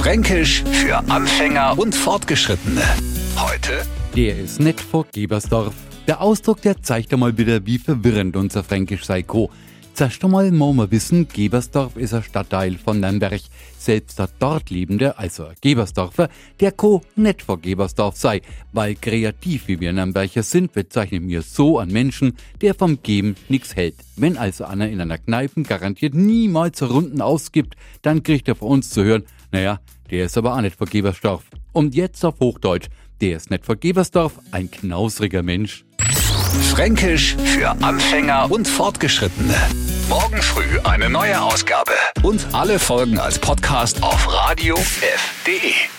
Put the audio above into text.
Fränkisch für Anfänger und Fortgeschrittene. Heute Der ist nett vor Gebersdorf. Der Ausdruck, der zeigt einmal wieder, wie verwirrend unser Fränkisch sei co. Zuerst einmal muss man wissen, Gebersdorf ist ein Stadtteil von Nürnberg. Selbst der dort Lebende, also ein Gebersdorfer, der co nett vor Gebersdorf sei. Weil kreativ wie wir Nürnberger sind, bezeichnen wir so einen Menschen, der vom Geben nichts hält. Wenn also einer in einer Kneipe garantiert niemals Runden ausgibt, dann kriegt er von uns zu hören, naja, der ist aber auch nicht vor Gebersdorf. Und jetzt auf Hochdeutsch, der ist nicht vor Gebersdorf, ein knausriger Mensch. Fränkisch für Anfänger und Fortgeschrittene. Morgen früh eine neue Ausgabe. Und alle Folgen als Podcast auf radiof.de.